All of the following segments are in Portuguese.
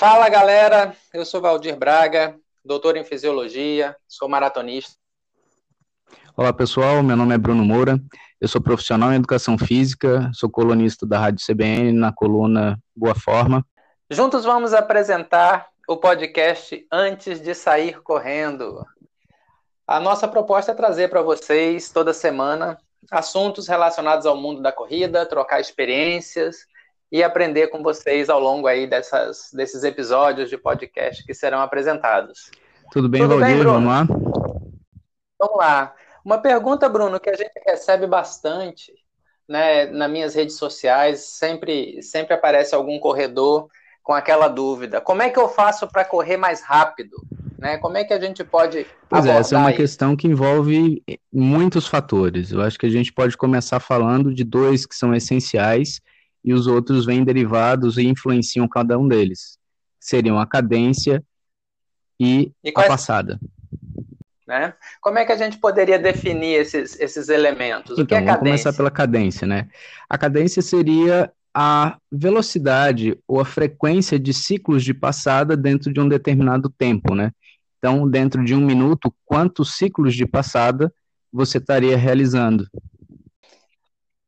Fala galera, eu sou Valdir Braga, doutor em fisiologia, sou maratonista. Olá pessoal, meu nome é Bruno Moura, eu sou profissional em educação física, sou colunista da Rádio CBN na coluna Boa Forma. Juntos vamos apresentar o podcast Antes de Sair Correndo. A nossa proposta é trazer para vocês toda semana assuntos relacionados ao mundo da corrida, trocar experiências e aprender com vocês ao longo aí dessas, desses episódios de podcast que serão apresentados. Tudo bem, Tudo Valdir? Bem, Vamos lá? Vamos lá. Uma pergunta, Bruno, que a gente recebe bastante né, nas minhas redes sociais, sempre, sempre aparece algum corredor com aquela dúvida: como é que eu faço para correr mais rápido? Né? Como é que a gente pode. Pois é, essa é uma isso? questão que envolve muitos fatores. Eu acho que a gente pode começar falando de dois que são essenciais e os outros vêm derivados e influenciam cada um deles. Seriam a cadência e, e a passada. Né? Como é que a gente poderia definir esses, esses elementos? Então, o que é vamos começar pela cadência, né? A cadência seria a velocidade ou a frequência de ciclos de passada dentro de um determinado tempo, né? Então, dentro de um minuto, quantos ciclos de passada você estaria realizando?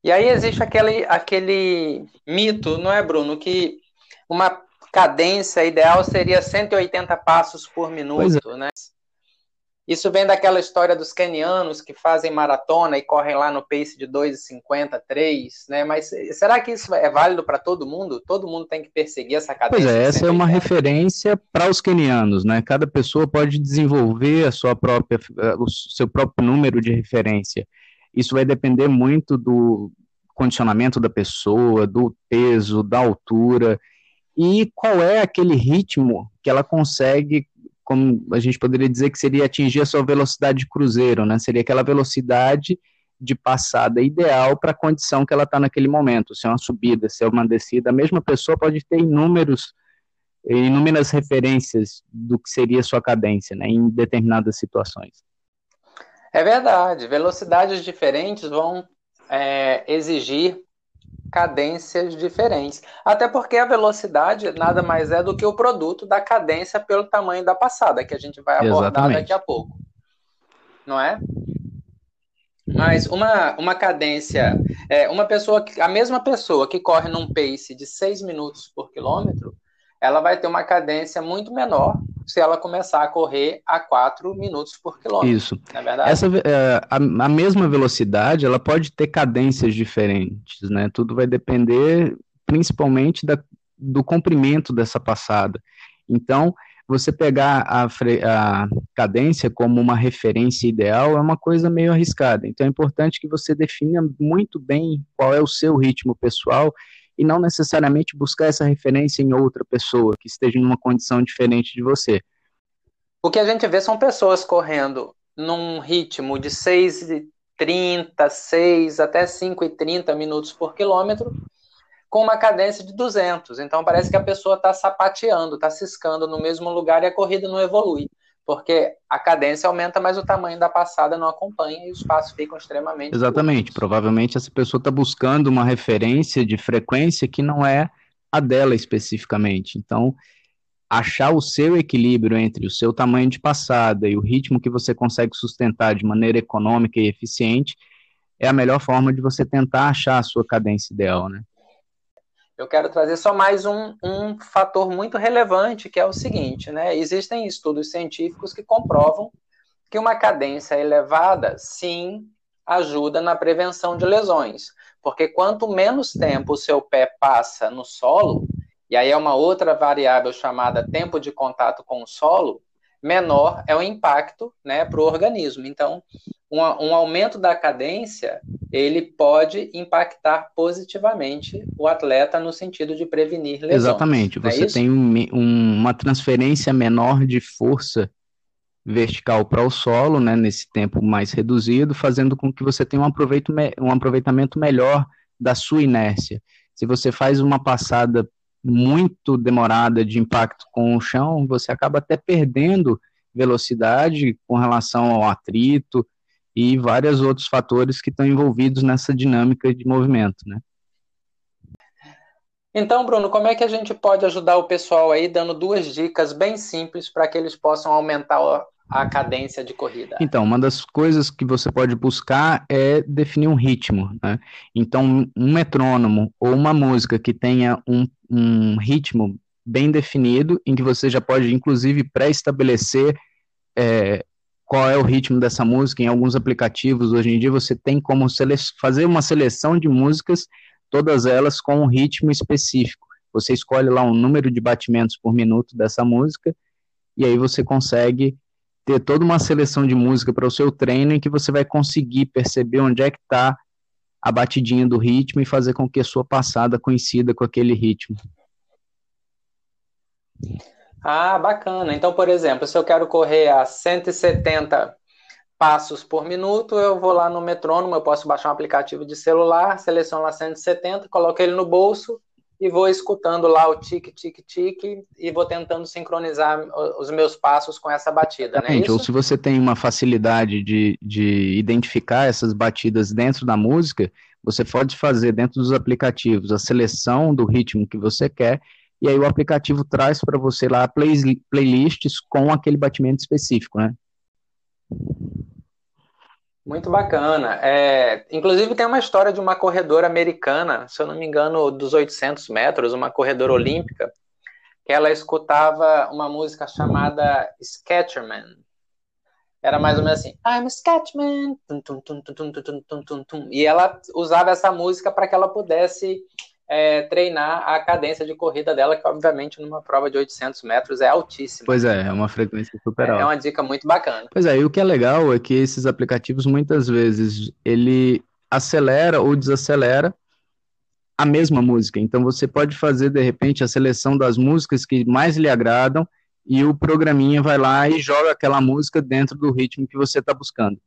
E aí existe aquele, aquele mito, não é, Bruno, que uma cadência ideal seria 180 passos por minuto, é. né? Isso vem daquela história dos kenianos que fazem maratona e correm lá no pace de 2,53, né? Mas será que isso é válido para todo mundo? Todo mundo tem que perseguir essa cadência? Pois é, essa é uma referência para os kenianos, né? Cada pessoa pode desenvolver a sua própria, eh, o seu próprio número de referência. Isso vai depender muito do condicionamento da pessoa, do peso, da altura e qual é aquele ritmo que ela consegue como a gente poderia dizer que seria atingir a sua velocidade de cruzeiro, né? Seria aquela velocidade de passada ideal para a condição que ela está naquele momento. Se é uma subida, se é uma descida, a mesma pessoa pode ter inúmeros, inúmeras referências do que seria sua cadência, né? Em determinadas situações. É verdade. Velocidades diferentes vão é, exigir cadências diferentes. Até porque a velocidade nada mais é do que o produto da cadência pelo tamanho da passada, que a gente vai abordar Exatamente. daqui a pouco. Não é? Mas uma, uma cadência, é, uma pessoa, a mesma pessoa que corre num pace de 6 minutos por quilômetro, ela vai ter uma cadência muito menor se ela começar a correr a 4 minutos por quilômetro. Isso. É verdade? Essa, é, a, a, mesma velocidade, ela pode ter cadências diferentes, né? Tudo vai depender principalmente da, do comprimento dessa passada. Então, você pegar a, a, cadência como uma referência ideal é uma coisa meio arriscada. Então, é importante que você defina muito bem qual é o seu ritmo pessoal e não necessariamente buscar essa referência em outra pessoa que esteja numa condição diferente de você. O que a gente vê são pessoas correndo num ritmo de 6,30, 6 até 5,30 minutos por quilômetro, com uma cadência de 200. Então parece que a pessoa está sapateando, está ciscando no mesmo lugar e a corrida não evolui porque a cadência aumenta, mas o tamanho da passada não acompanha e os passos ficam extremamente. Exatamente. Curtos. Provavelmente essa pessoa está buscando uma referência de frequência que não é a dela especificamente. Então, achar o seu equilíbrio entre o seu tamanho de passada e o ritmo que você consegue sustentar de maneira econômica e eficiente é a melhor forma de você tentar achar a sua cadência ideal, né? Eu quero trazer só mais um, um fator muito relevante, que é o seguinte, né? Existem estudos científicos que comprovam que uma cadência elevada, sim, ajuda na prevenção de lesões. Porque quanto menos tempo o seu pé passa no solo, e aí é uma outra variável chamada tempo de contato com o solo, menor é o impacto né, para o organismo. Então, um, um, aumento da cadência ele pode impactar positivamente o atleta no sentido de prevenir lesões. Exatamente. É Você é tem um, um, uma transferência menor de força vertical para o solo, né, nesse tempo mais reduzido, fazendo com que você tenha um, aproveito, um aproveitamento melhor da sua inércia. Se você faz uma passada muito demorada de impacto com o chão, você acaba até perdendo velocidade com relação ao atrito e vários outros fatores que estão envolvidos nessa dinâmica de movimento, né? Então, Bruno, como é que a gente pode ajudar o pessoal aí dando duas dicas bem simples para que eles possam aumentar a cadência de corrida? Então, uma das coisas que você pode buscar é definir um ritmo. Né? Então, um metrônomo ou uma música que tenha um, um ritmo bem definido, em que você já pode, inclusive, pré-estabelecer é, qual é o ritmo dessa música. Em alguns aplicativos, hoje em dia, você tem como fazer uma seleção de músicas, todas elas com um ritmo específico. Você escolhe lá um número de batimentos por minuto dessa música, e aí você consegue ter toda uma seleção de música para o seu treino em que você vai conseguir perceber onde é que está a batidinha do ritmo e fazer com que a sua passada coincida com aquele ritmo. Ah, bacana. Então, por exemplo, se eu quero correr a 170 passos por minuto, eu vou lá no metrônomo, eu posso baixar um aplicativo de celular, seleciono lá 170, coloco ele no bolso e vou escutando lá o tique, tique, tique e vou tentando sincronizar os meus passos com essa batida, né? Ou se você tem uma facilidade de, de identificar essas batidas dentro da música, você pode fazer dentro dos aplicativos a seleção do ritmo que você quer e aí o aplicativo traz para você lá play, playlists com aquele batimento específico, né? Muito bacana. É, inclusive tem uma história de uma corredora americana, se eu não me engano, dos 800 metros, uma corredora olímpica, que ela escutava uma música chamada Sketcherman. Era mais ou menos assim, I'm a Sketchman, e ela usava essa música para que ela pudesse é, treinar a cadência de corrida dela, que obviamente numa prova de 800 metros é altíssima. Pois é, é uma frequência super alta. É uma dica muito bacana. Pois é, e o que é legal é que esses aplicativos muitas vezes ele acelera ou desacelera a mesma música. Então você pode fazer de repente a seleção das músicas que mais lhe agradam e o programinha vai lá e joga aquela música dentro do ritmo que você está buscando.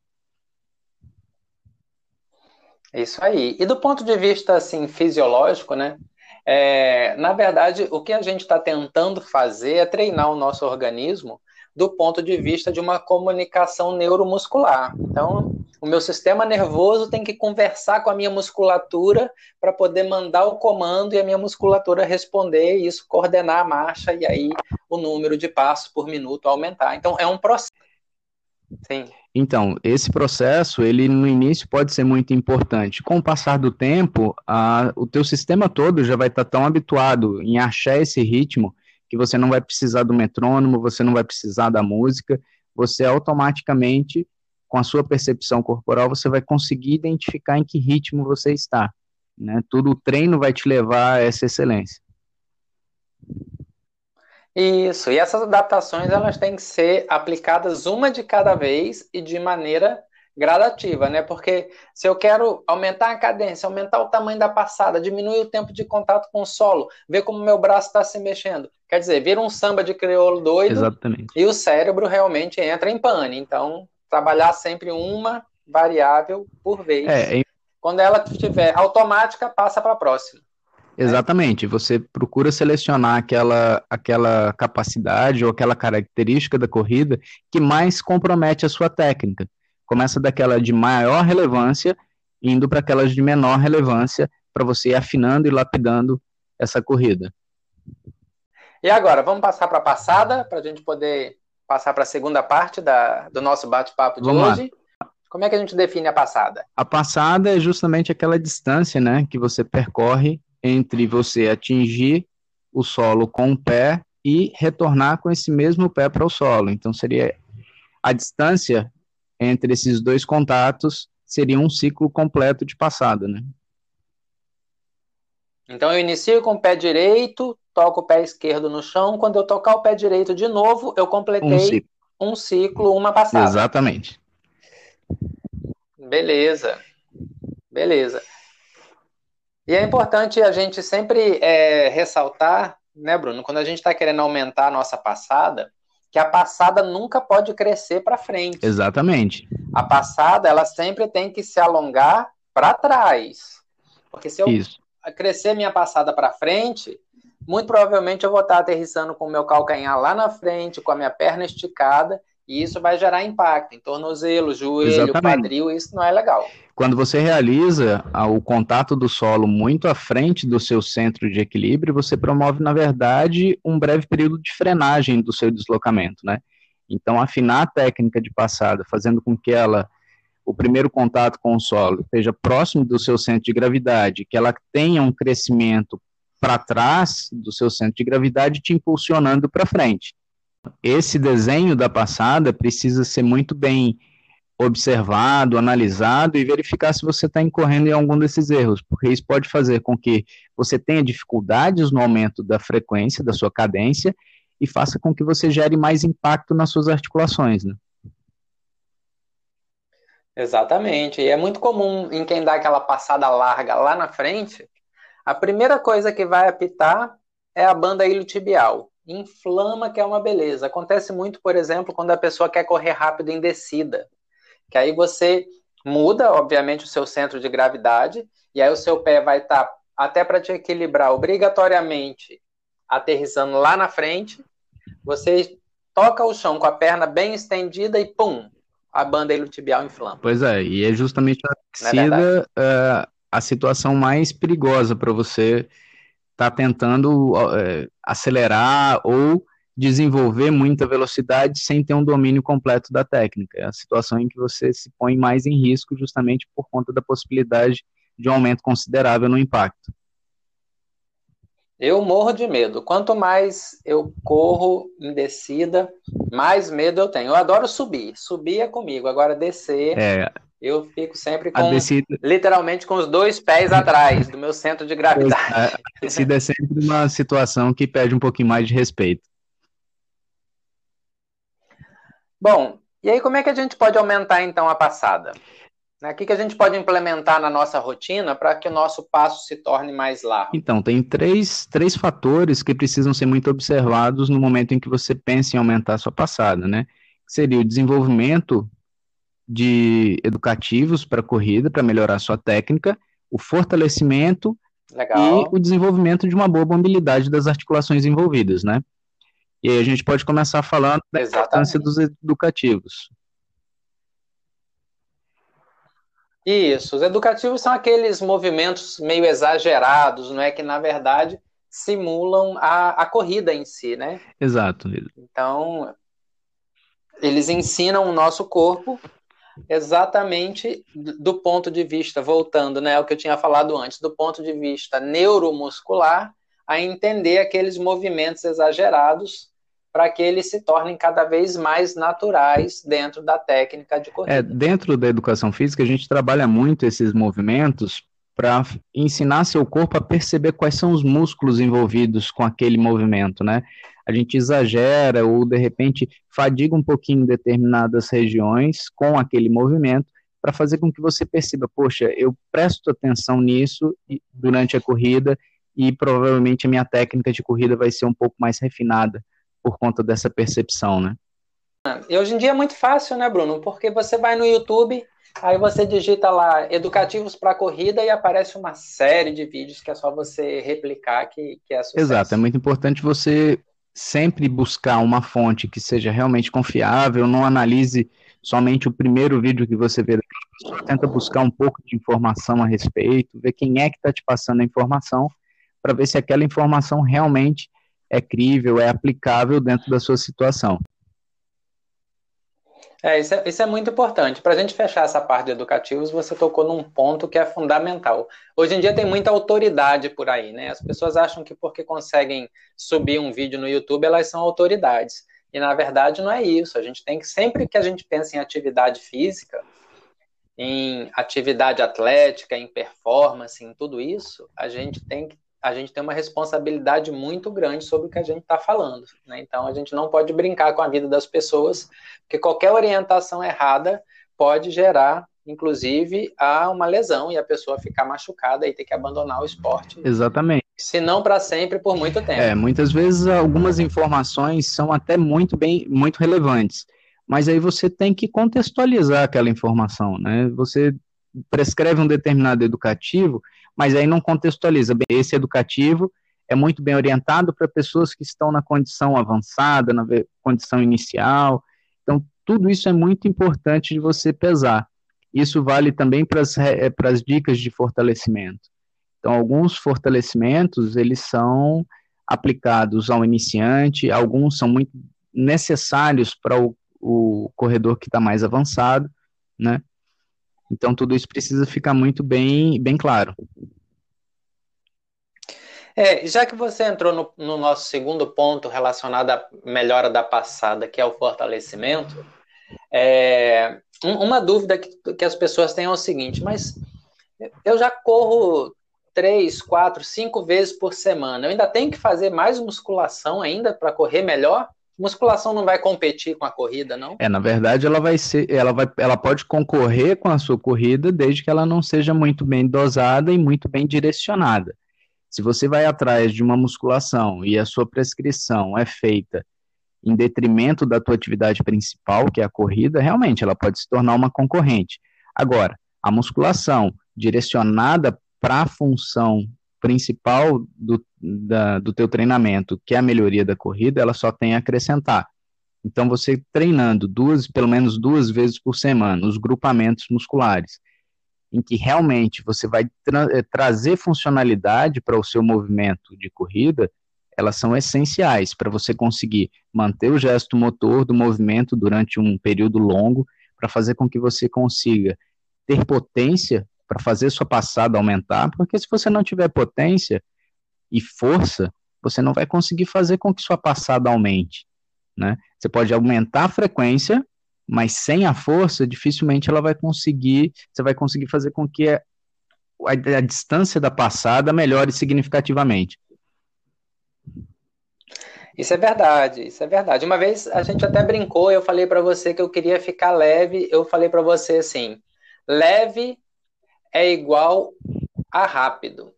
Isso aí. E do ponto de vista assim fisiológico, né? É, na verdade, o que a gente está tentando fazer é treinar o nosso organismo do ponto de vista de uma comunicação neuromuscular. Então, o meu sistema nervoso tem que conversar com a minha musculatura para poder mandar o comando e a minha musculatura responder e isso coordenar a marcha e aí o número de passos por minuto aumentar. Então, é um processo. Sim. Então, esse processo, ele no início pode ser muito importante. Com o passar do tempo, a, o teu sistema todo já vai estar tá tão habituado em achar esse ritmo que você não vai precisar do metrônomo, você não vai precisar da música, você automaticamente, com a sua percepção corporal, você vai conseguir identificar em que ritmo você está. Né? Tudo o treino vai te levar a essa excelência. Isso, e essas adaptações elas têm que ser aplicadas uma de cada vez e de maneira gradativa, né? Porque se eu quero aumentar a cadência, aumentar o tamanho da passada, diminuir o tempo de contato com o solo, ver como meu braço está se mexendo, quer dizer, vira um samba de crioulo doido Exatamente. e o cérebro realmente entra em pane. Então, trabalhar sempre uma variável por vez. É, é... Quando ela estiver automática, passa para a próxima. Exatamente, você procura selecionar aquela, aquela capacidade ou aquela característica da corrida que mais compromete a sua técnica. Começa daquela de maior relevância, indo para aquelas de menor relevância, para você ir afinando e lapidando essa corrida. E agora, vamos passar para a passada, para a gente poder passar para a segunda parte da, do nosso bate-papo de vamos hoje. Lá. Como é que a gente define a passada? A passada é justamente aquela distância né, que você percorre entre você atingir o solo com o pé e retornar com esse mesmo pé para o solo. Então seria a distância entre esses dois contatos seria um ciclo completo de passada, né? Então eu inicio com o pé direito, toco o pé esquerdo no chão, quando eu tocar o pé direito de novo, eu completei um ciclo, um ciclo uma passada. Exatamente. Beleza. Beleza. E é importante a gente sempre é, ressaltar, né, Bruno, quando a gente está querendo aumentar a nossa passada, que a passada nunca pode crescer para frente. Exatamente. A passada, ela sempre tem que se alongar para trás. Porque se eu Isso. crescer minha passada para frente, muito provavelmente eu vou estar aterrissando com o meu calcanhar lá na frente, com a minha perna esticada, E isso vai gerar impacto em tornozelo, joelho, Exatamente. quadril, isso não é legal. Quando você realiza o contato do solo muito à frente do seu centro de equilíbrio, você promove, na verdade, um breve período de frenagem do seu deslocamento, né? Então, afinar a técnica de passada, fazendo com que ela, o primeiro contato com o solo, esteja próximo do seu centro de gravidade, que ela tenha um crescimento para trás do seu centro de gravidade, te impulsionando para frente. Esse desenho da passada precisa ser muito bem observado, analisado e verificar se você está incorrendo em algum desses erros, porque isso pode fazer com que você tenha dificuldades no aumento da frequência da sua cadência e faça com que você gere mais impacto nas suas articulações, né? Exatamente. E é muito comum em quem dá aquela passada larga lá na frente, a primeira coisa que vai apitar é a banda iliotibial. Inflama, que é uma beleza. Acontece muito, por exemplo, quando a pessoa quer correr rápido em descida. Que aí você muda, obviamente, o seu centro de gravidade, e aí o seu pé vai estar, tá, até para te equilibrar, obrigatoriamente aterrissando lá na frente, você toca o chão com a perna bem estendida e pum, a banda iliotibial inflama. Pois é, e é justamente a é descida é uh, a situação mais perigosa para você estar tá tentando uh, acelerar ou desenvolver muita velocidade sem ter um domínio completo da técnica. É a situação em que você se põe mais em risco justamente por conta da possibilidade de um aumento considerável no impacto. Eu morro de medo. Quanto mais eu corro em descida, mais medo eu tenho. Eu adoro subir. Subir é comigo. Agora descer, é, eu fico sempre com, descida... literalmente com os dois pés atrás do meu centro de gravidade. A descida é sempre uma situação que pede um pouquinho mais de respeito. Bom, e aí como é que a gente pode aumentar então a passada? Né? O que, que a gente pode implementar na nossa rotina para que o nosso passo se torne mais largo? Então, tem três, três fatores que precisam ser muito observados no momento em que você pensa em aumentar a sua passada, né? Seria o desenvolvimento de educativos para corrida, para melhorar sua técnica, o fortalecimento Legal. e o desenvolvimento de uma boa mobilidade das articulações envolvidas, né? E aí a gente pode começar falando da importância dos educativos. Isso, os educativos são aqueles movimentos meio exagerados, não é que na verdade simulam a, a corrida em si, né? Exato. Então, eles ensinam o nosso corpo exatamente do ponto de vista, voltando, né, ao que eu tinha falado antes, do ponto de vista neuromuscular, a entender aqueles movimentos exagerados para que eles se tornem cada vez mais naturais dentro da técnica de corrida. É, dentro da educação física, a gente trabalha muito esses movimentos para ensinar seu corpo a perceber quais são os músculos envolvidos com aquele movimento, né? A gente exagera ou de repente fadiga um pouquinho determinadas regiões com aquele movimento para fazer com que você perceba, poxa, eu presto atenção nisso durante a corrida e provavelmente a minha técnica de corrida vai ser um pouco mais refinada por conta dessa percepção, né? E hoje em dia é muito fácil, né, Bruno? Porque você vai no YouTube, aí você digita lá educativos para corrida e aparece uma série de vídeos que é só você replicar que, que é sucesso. Exato, é muito importante você sempre buscar uma fonte que seja realmente confiável, não analise somente o primeiro vídeo que você vê daquela pessoa, tenta buscar um pouco de informação a respeito, ver quem é que está te passando a informação, para ver se aquela informação realmente é crível, é aplicável dentro da sua situação. É, isso é, isso é muito importante. Para a gente fechar essa parte de educativos, você tocou num ponto que é fundamental. Hoje em dia tem muita autoridade por aí, né? As pessoas acham que porque conseguem subir um vídeo no YouTube, elas são autoridades. E na verdade não é isso. A gente tem que, sempre que a gente pensa em atividade física, em atividade atlética, em performance, em tudo isso, a gente tem que a gente tem uma responsabilidade muito grande sobre o que a gente está falando. Né? Então, a gente não pode brincar com a vida das pessoas, porque qualquer orientação errada pode gerar, inclusive, a uma lesão e a pessoa ficar machucada e ter que abandonar o esporte. Exatamente. Se não para sempre, por muito tempo. É, muitas vezes algumas informações são até muito bem, muito relevantes, mas aí você tem que contextualizar aquela informação, né? Você prescreve um determinado educativo, mas aí não contextualiza. Esse educativo é muito bem orientado para pessoas que estão na condição avançada, na condição inicial. Então, tudo isso é muito importante de você pesar. Isso vale também para as eh, dicas de fortalecimento. Então, alguns fortalecimentos, eles são aplicados ao iniciante, alguns são muito necessários para o, o corredor que está mais avançado, né? Então, tudo isso precisa ficar muito bem, bem claro. É, já que você entrou no, no, nosso segundo ponto relacionado à melhora da passada, que é o fortalecimento, é, uma dúvida que, que as pessoas têm é o seguinte, mas eu já corro três, quatro, cinco vezes por semana, eu ainda tenho que fazer mais musculação ainda para correr melhor? Musculação não vai competir com a corrida, não? É, na verdade, ela vai ser, ela vai, ela pode concorrer com a sua corrida desde que ela não seja muito bem dosada e muito bem direcionada. Se você vai atrás de uma musculação e a sua prescrição é feita em detrimento da tua atividade principal, que é a corrida, realmente ela pode se tornar uma concorrente. Agora, a musculação direcionada para a função principal do, da, do teu treinamento, que é a melhoria da corrida, ela só tem a acrescentar. Então, você treinando duas, pelo menos duas vezes por semana, os grupamentos musculares, em que realmente você vai tra eh, trazer funcionalidade para o seu movimento de corrida, elas são essenciais para você conseguir manter o gesto motor do movimento durante um período longo, para fazer com que você consiga ter potência para fazer sua passada aumentar, porque se você não tiver potência e força, você não vai conseguir fazer com que sua passada aumente, né? Você pode aumentar a frequência, mas sem a força, dificilmente ela vai conseguir, você vai conseguir fazer com que a, a, a distância da passada melhore significativamente. Isso é verdade, isso é verdade. Uma vez a gente até brincou, eu falei para você que eu queria ficar leve, eu falei para você assim: leve é igual a rápido.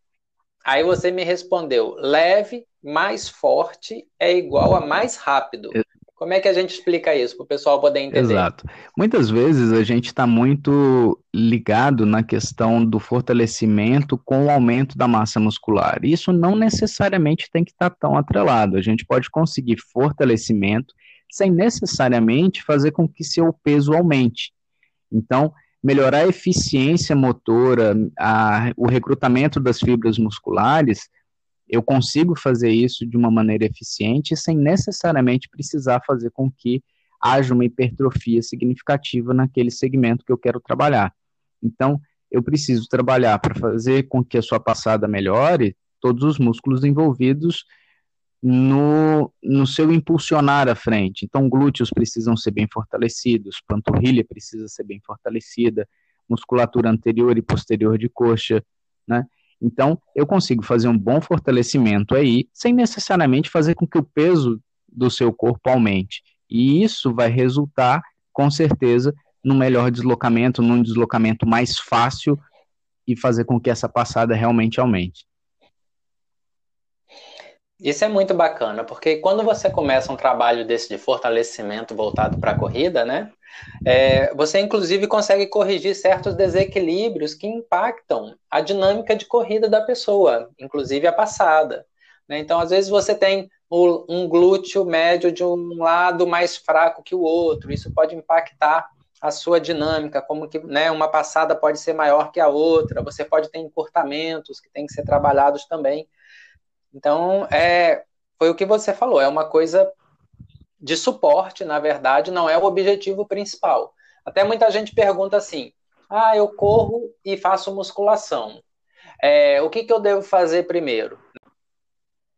Aí você me respondeu: leve mais forte é igual a mais rápido. Como é que a gente explica isso para o pessoal poder entender? Exato. Muitas vezes a gente está muito ligado na questão do fortalecimento com o aumento da massa muscular. Isso não necessariamente tem que estar tá tão atrelado. A gente pode conseguir fortalecimento sem necessariamente fazer com que seu peso aumente. Então, melhorar a eficiência motora, a, o recrutamento das fibras musculares eu consigo fazer isso de uma maneira eficiente sem necessariamente precisar fazer com que haja uma hipertrofia significativa naquele segmento que eu quero trabalhar. Então, eu preciso trabalhar para fazer com que a sua passada melhore todos os músculos envolvidos no, no seu impulsionar à frente. Então, glúteos precisam ser bem fortalecidos, panturrilha precisa ser bem fortalecida, musculatura anterior e posterior de coxa, né? Então, eu consigo fazer um bom fortalecimento aí, sem necessariamente fazer com que o peso do seu corpo aumente. E isso vai resultar, com certeza, num melhor deslocamento, num deslocamento mais fácil e fazer com que essa passada realmente aumente. Isso é muito bacana, porque quando você começa um trabalho desse de fortalecimento voltado para a corrida, né? É, você inclusive consegue corrigir certos desequilíbrios que impactam a dinâmica de corrida da pessoa, inclusive a passada. Né? Então, às vezes você tem um glúteo médio de um lado mais fraco que o outro, isso pode impactar a sua dinâmica, como que né, uma passada pode ser maior que a outra, você pode ter encurtamentos que têm que ser trabalhados também. Então, é, foi o que você falou, é uma coisa de suporte, na verdade, não é o objetivo principal. Até muita gente pergunta assim: ah, eu corro e faço musculação. É, o que, que eu devo fazer primeiro?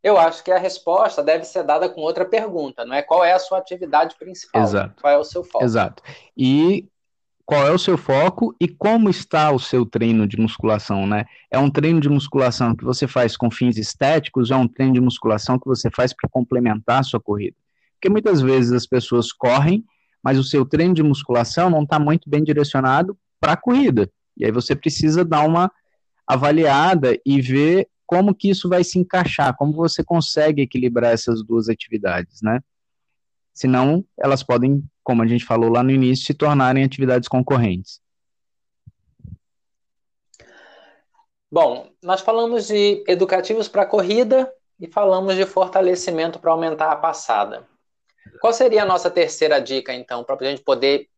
Eu acho que a resposta deve ser dada com outra pergunta, não é? Qual é a sua atividade principal? Exato. Qual é o seu foco? Exato. E qual é o seu foco e como está o seu treino de musculação, né? É um treino de musculação que você faz com fins estéticos ou é um treino de musculação que você faz para complementar a sua corrida? Porque muitas vezes as pessoas correm, mas o seu treino de musculação não está muito bem direcionado para a corrida. E aí você precisa dar uma avaliada e ver como que isso vai se encaixar, como você consegue equilibrar essas duas atividades, né? Senão, elas podem como a gente falou lá no início, se tornarem atividades concorrentes? Bom, nós falamos de educativos para corrida e falamos de fortalecimento para aumentar a passada. Qual seria a nossa terceira dica, então, para a gente poder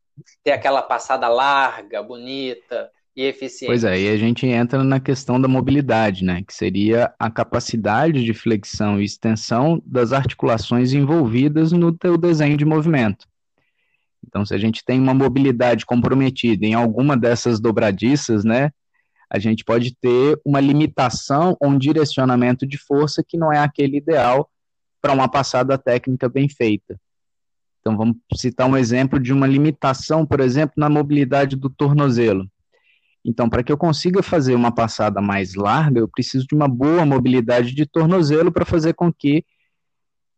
ter aquela passada larga, bonita e eficiente? Pois é, e a gente entra na questão da mobilidade, né? Que seria a capacidade de flexão e extensão das articulações envolvidas no teu desenho de movimento. Então, se a gente tem uma mobilidade comprometida em alguma dessas dobradiças, né? A gente pode ter uma limitação ou um direcionamento de força que não é aquele ideal para uma passada técnica bem feita. Então, vamos citar um exemplo de uma limitação, por exemplo, na mobilidade do tornozelo. Então, para que eu consiga fazer uma passada mais larga, eu preciso de uma boa mobilidade de tornozelo para fazer com que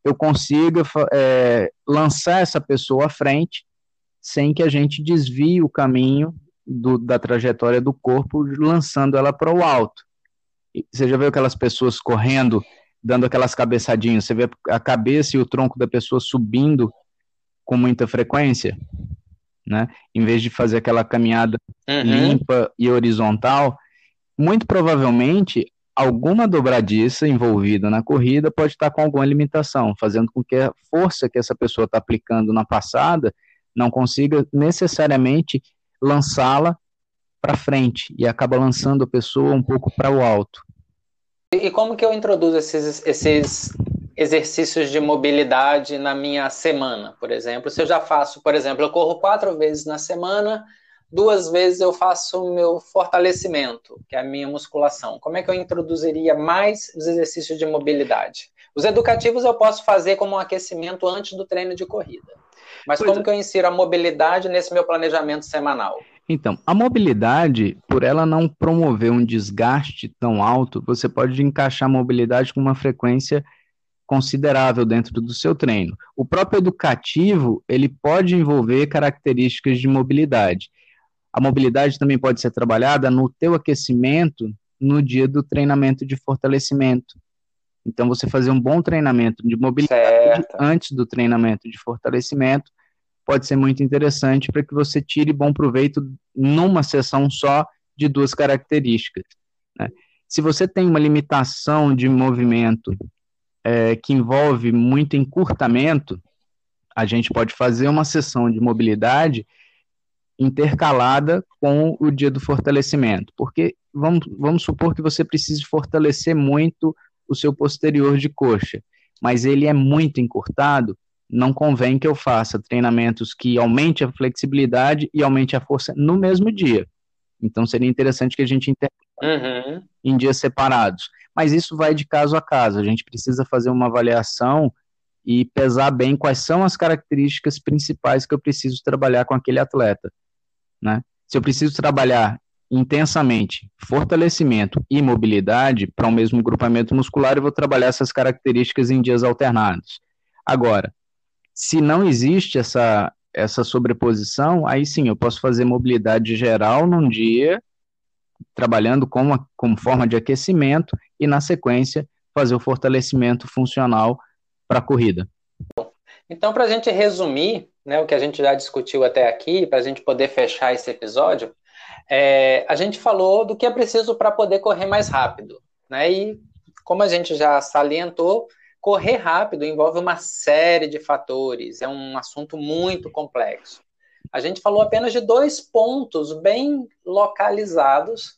eu consiga é, lançar essa pessoa à frente sem que a gente desvie o caminho do, da trajetória do corpo, lançando ela para o alto. Você já viu aquelas pessoas correndo, dando aquelas cabeçadinhas? Você vê a cabeça e o tronco da pessoa subindo com muita frequência, né? Em vez de fazer aquela caminhada uhum. limpa e horizontal, muito provavelmente alguma dobradiça envolvida na corrida pode estar com alguma limitação, fazendo com que a força que essa pessoa está aplicando na passada não consiga necessariamente lançá-la para frente e acaba lançando a pessoa um pouco para o alto. E como que eu introduzo esses, esses exercícios de mobilidade na minha semana, por exemplo. Se eu já faço, por exemplo, eu corro quatro vezes na semana, duas vezes eu faço o meu fortalecimento, que é a minha musculação. Como é que eu introduziria mais os exercícios de mobilidade? Os educativos eu posso fazer como um aquecimento antes do treino de corrida. Mas pois como é. que eu insiro a mobilidade nesse meu planejamento semanal? Então, a mobilidade, por ela não promover um desgaste tão alto, você pode encaixar a mobilidade com uma frequência considerável dentro do seu treino. O próprio educativo, ele pode envolver características de mobilidade. A mobilidade também pode ser trabalhada no teu aquecimento no dia do treinamento de fortalecimento. Então, você fazer um bom treinamento de mobilidade certo. antes do treinamento de fortalecimento pode ser muito interessante para que você tire bom proveito numa sessão só de duas características. Né? Se você tem uma limitação de movimento é, que envolve muito encurtamento, a gente pode fazer uma sessão de mobilidade intercalada com o dia do fortalecimento, porque vamos, vamos supor que você precise fortalecer muito o seu posterior de coxa, mas ele é muito encurtado, não convém que eu faça treinamentos que aumente a flexibilidade e aumente a força no mesmo dia. Então seria interessante que a gente intercale uhum. em dias separados mas isso vai de caso a caso. A gente precisa fazer uma avaliação e pesar bem quais são as características principais que eu preciso trabalhar com aquele atleta, né? Se eu preciso trabalhar intensamente fortalecimento e mobilidade para o um mesmo grupamento muscular, eu vou trabalhar essas características em dias alternados. Agora, se não existe essa essa sobreposição, aí sim eu posso fazer mobilidade geral num dia trabalhando como, como forma de aquecimento e, na sequência, fazer o fortalecimento funcional para a corrida. Então, para a gente resumir né, o que a gente já discutiu até aqui, para a gente poder fechar esse episódio, é, a gente falou do que é preciso para poder correr mais rápido. Né? E, como a gente já salientou, correr rápido envolve uma série de fatores, é um assunto muito complexo. A gente falou apenas de dois pontos bem localizados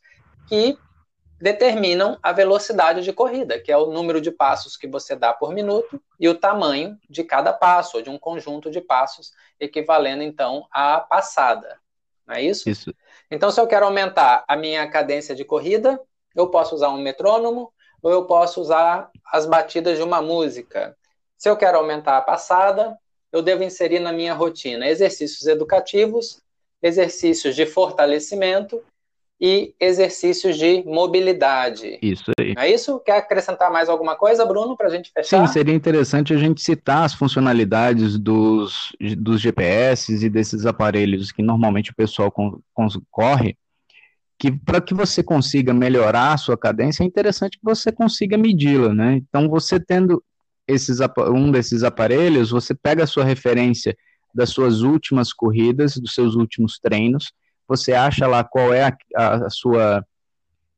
que determinam a velocidade de corrida, que é o número de passos que você dá por minuto e o tamanho de cada passo, ou de um conjunto de passos, equivalendo então à passada. Não é isso? Isso. Então, se eu quero aumentar a minha cadência de corrida, eu posso usar um metrônomo ou eu posso usar as batidas de uma música. Se eu quero aumentar a passada, eu devo inserir na minha rotina exercícios educativos, exercícios de fortalecimento e exercícios de mobilidade. Isso aí. Não é isso? Quer acrescentar mais alguma coisa, Bruno, para a gente fechar? Sim, seria interessante a gente citar as funcionalidades dos, dos GPS e desses aparelhos que normalmente o pessoal corre, que para que você consiga melhorar a sua cadência, é interessante que você consiga medi-la, né? Então, você tendo esses, um desses aparelhos, você pega a sua referência das suas últimas corridas, dos seus últimos treinos, você acha lá qual é a, a, sua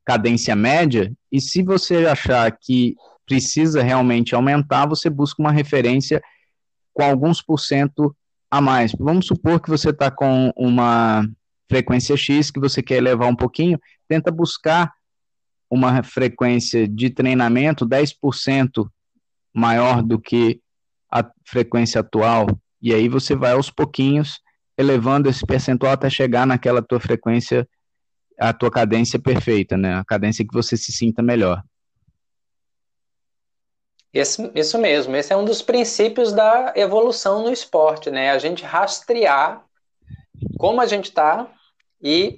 cadência média, e se você achar que precisa realmente aumentar, você busca uma referência com alguns por cento a mais. Vamos supor que você está com uma frequência X que você quer elevar um pouquinho, tenta buscar uma frequência de treinamento 10% maior do que a frequência atual, e aí você vai aos pouquinhos elevando esse percentual até chegar naquela tua frequência, a tua cadência perfeita, né? A cadência que você se sinta melhor. Esse, isso mesmo, esse é um dos princípios da evolução no esporte, né? A gente rastrear como a gente está e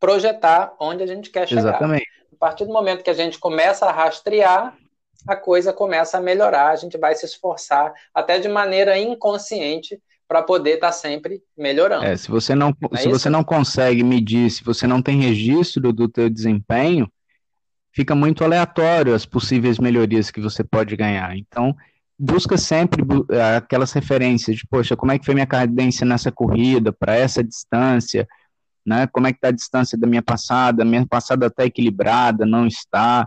projetar onde a gente quer chegar. Exatamente. A partir do momento que a gente começa a rastrear, a coisa começa a melhorar, a gente vai se esforçar, até de maneira inconsciente, para poder estar tá sempre melhorando. É, se você não, é se você não consegue medir, se você não tem registro do teu desempenho, fica muito aleatório as possíveis melhorias que você pode ganhar. Então, busca sempre aquelas referências de, poxa, como é que foi minha cadência nessa corrida, para essa distância, né? Como é que está a distância da minha passada? Minha passada está equilibrada, não está.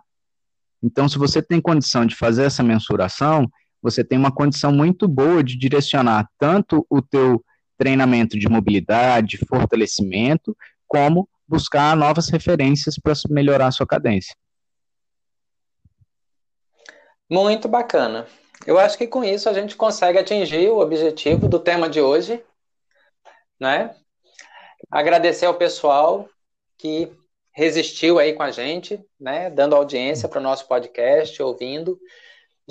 Então, se você tem condição de fazer essa mensuração, você tem uma condição muito boa de direcionar tanto o teu treinamento de mobilidade, fortalecimento, como buscar novas referências para melhorar a sua cadência. Muito bacana. Eu acho que com isso a gente consegue atingir o objetivo do tema de hoje, né? Agradecer ao pessoal que resistiu aí com a gente, né? Dando audiência para o nosso podcast, ouvindo.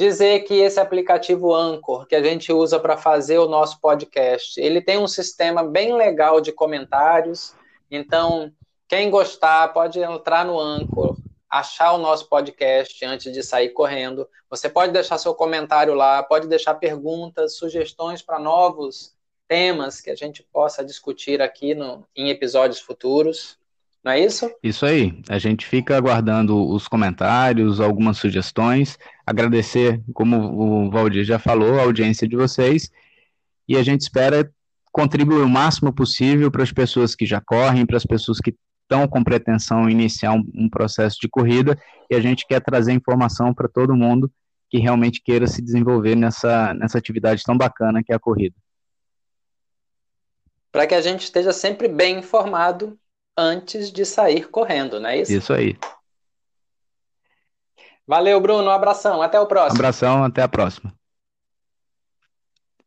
Dizer que esse aplicativo Anchor, que a gente usa para fazer o nosso podcast, ele tem um sistema bem legal de comentários. Então, quem gostar pode entrar no Anchor, achar o nosso podcast antes de sair correndo. Você pode deixar seu comentário lá, pode deixar perguntas, sugestões para novos temas que a gente possa discutir aqui no, em episódios futuros. Não é isso? Isso aí. A gente fica aguardando os comentários, algumas sugestões. Agradecer, como o Valdir já falou, a audiência de vocês. E a gente espera contribuir o máximo possível para as pessoas que já correm, para as pessoas que estão com pretensão iniciar um, um processo de corrida. E a gente quer trazer informação para todo mundo que realmente queira se desenvolver nessa, nessa atividade tão bacana que é a corrida para que a gente esteja sempre bem informado antes de sair correndo, não é isso? Isso aí. Valeu, Bruno. Um abração. Até o próximo. Um abração. Até a próxima.